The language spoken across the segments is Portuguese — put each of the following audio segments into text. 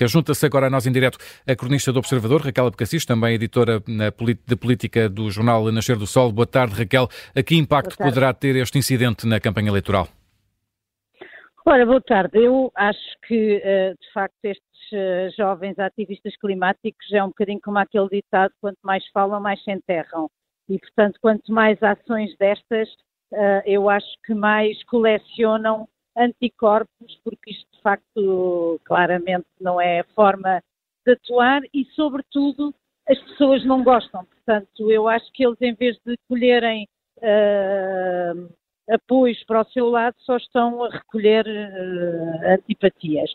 política. Junta-se agora a nós em direto a cronista do Observador, Raquel Abcacis, também editora de política do jornal Nascer do Sol. Boa tarde, Raquel. A que impacto poderá ter este incidente na campanha eleitoral? Ora, boa tarde. Eu acho que, eh, de facto, estes eh, jovens ativistas climáticos é um bocadinho como aquele ditado: quanto mais falam, mais se enterram. E, portanto, quanto mais ações destas, eh, eu acho que mais colecionam anticorpos, porque isto, de facto, claramente não é a forma de atuar e, sobretudo, as pessoas não gostam. Portanto, eu acho que eles, em vez de colherem. Uh, apoios para o seu lado só estão a recolher uh, antipatias.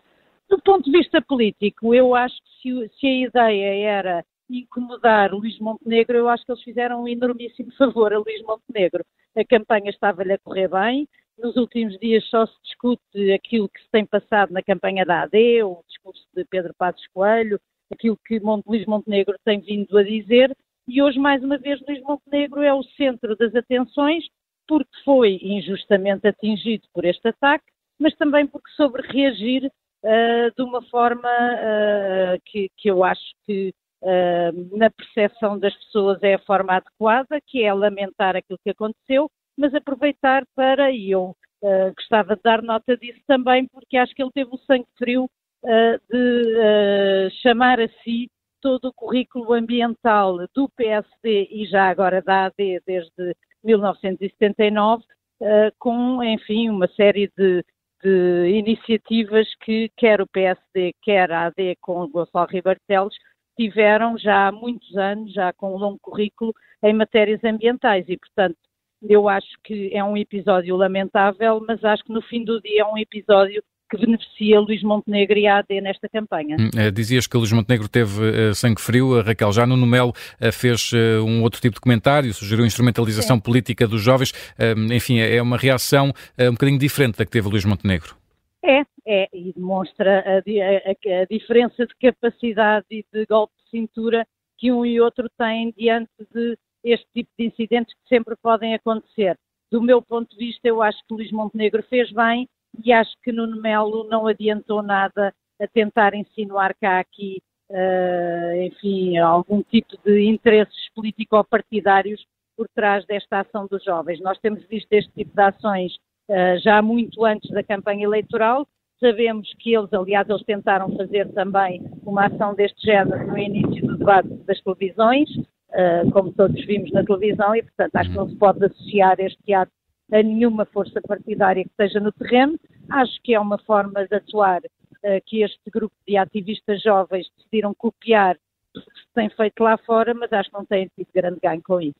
Do ponto de vista político, eu acho que se, se, a ideia era incomodar Luís Montenegro, eu acho que eles fizeram um enormíssimo favor a Luís Montenegro. A campanha estava-lhe a correr bem, nos últimos dias só se discute aquilo que se tem passado na campanha da AD, o discurso de Pedro Passos Coelho, aquilo que Luís Montenegro tem vindo a dizer, e hoje, mais uma vez, Luís Montenegro é o centro das atenções porque foi injustamente atingido por este ataque, mas também porque soube reagir uh, de uma forma uh, que, que, eu acho que uh, na percepção das pessoas é a forma adequada, que é lamentar aquilo que aconteceu, mas aproveitar para, e eu gostava de dar nota disso também, porque acho que ele teve o sangue frio de chamar a si todo o currículo ambiental do PSD e já agora da AD desde 1979, uh, com, enfim, uma série de, de, iniciativas que quer o PSD, quer a AD com o Gonçalo Ribeiro Teles, tiveram já há muitos anos, já com um longo currículo em matérias ambientais. E, portanto, eu acho que é um episódio lamentável, mas acho que no fim do dia é um episódio que beneficia Luís Montenegro e a AD nesta campanha. Hum, eh, dizias que Luís Montenegro teve uh, sangue frio, a Raquel já no Melo uh, fez uh, um outro tipo de comentário, sugeriu instrumentalização Sim. política dos jovens, enfim, é, é uma reação um bocadinho diferente da que teve Luís Montenegro. É, é, e demonstra a, a, a diferença de capacidade e de golpe de cintura que um e outro têm diante de este tipo de incidentes que sempre podem acontecer. Do meu ponto de vista, eu acho que Luís Montenegro fez bem e acho que Nuno Melo não adiantou nada a tentar insinuar cá aqui, uh, enfim, algum tipo de interesses político-partidários por trás desta ação dos jovens. Nós temos visto este tipo de ações uh, já muito antes da campanha eleitoral. Sabemos que eles, aliás, eles tentaram fazer também uma ação deste género no início do debate das televisões, uh, como todos vimos na televisão, e, portanto, acho que não se pode associar este ato a nenhuma força partidária que esteja no terreno. Acho que é uma forma de atuar uh, que este grupo de ativistas jovens decidiram copiar o que se tem feito lá fora, mas acho que não têm tido grande ganho com isso.